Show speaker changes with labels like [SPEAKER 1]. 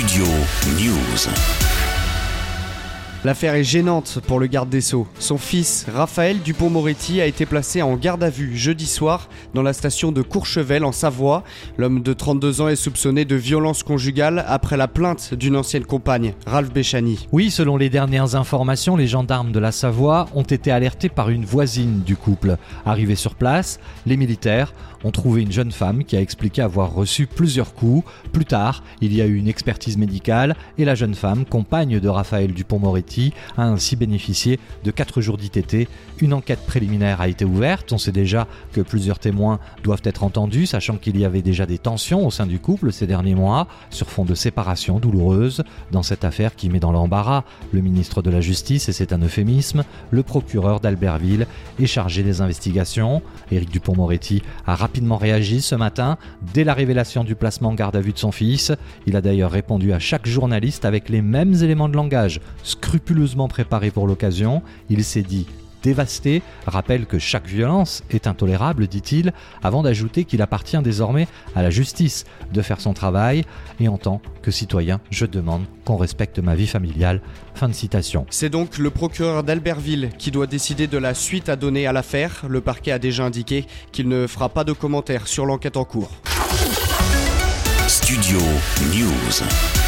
[SPEAKER 1] Studio News.
[SPEAKER 2] L'affaire est gênante pour le garde des Sceaux. Son fils, Raphaël Dupont-Moretti, a été placé en garde à vue jeudi soir dans la station de Courchevel en Savoie. L'homme de 32 ans est soupçonné de violence conjugale après la plainte d'une ancienne compagne, Ralph Béchani.
[SPEAKER 3] Oui, selon les dernières informations, les gendarmes de la Savoie ont été alertés par une voisine du couple. Arrivés sur place, les militaires ont trouvé une jeune femme qui a expliqué avoir reçu plusieurs coups. Plus tard, il y a eu une expertise médicale et la jeune femme, compagne de Raphaël Dupont-Moretti, a ainsi bénéficié de 4 jours d'ITT. Une enquête préliminaire a été ouverte. On sait déjà que plusieurs témoins doivent être entendus, sachant qu'il y avait déjà des tensions au sein du couple ces derniers mois, sur fond de séparation douloureuse. Dans cette affaire qui met dans l'embarras le ministre de la Justice, et c'est un euphémisme, le procureur d'Albertville est chargé des investigations. Éric Dupont-Moretti a rapidement réagi ce matin, dès la révélation du placement en garde à vue de son fils. Il a d'ailleurs répondu à chaque journaliste avec les mêmes éléments de langage, scrupuleux scrupuleusement préparé pour l'occasion. Il s'est dit dévasté, rappelle que chaque violence est intolérable, dit-il, avant d'ajouter qu'il appartient désormais à la justice de faire son travail, et en tant que citoyen, je demande qu'on respecte ma vie familiale. Fin de citation.
[SPEAKER 2] C'est donc le procureur d'Albertville qui doit décider de la suite à donner à l'affaire. Le parquet a déjà indiqué qu'il ne fera pas de commentaires sur l'enquête en cours.
[SPEAKER 1] Studio News.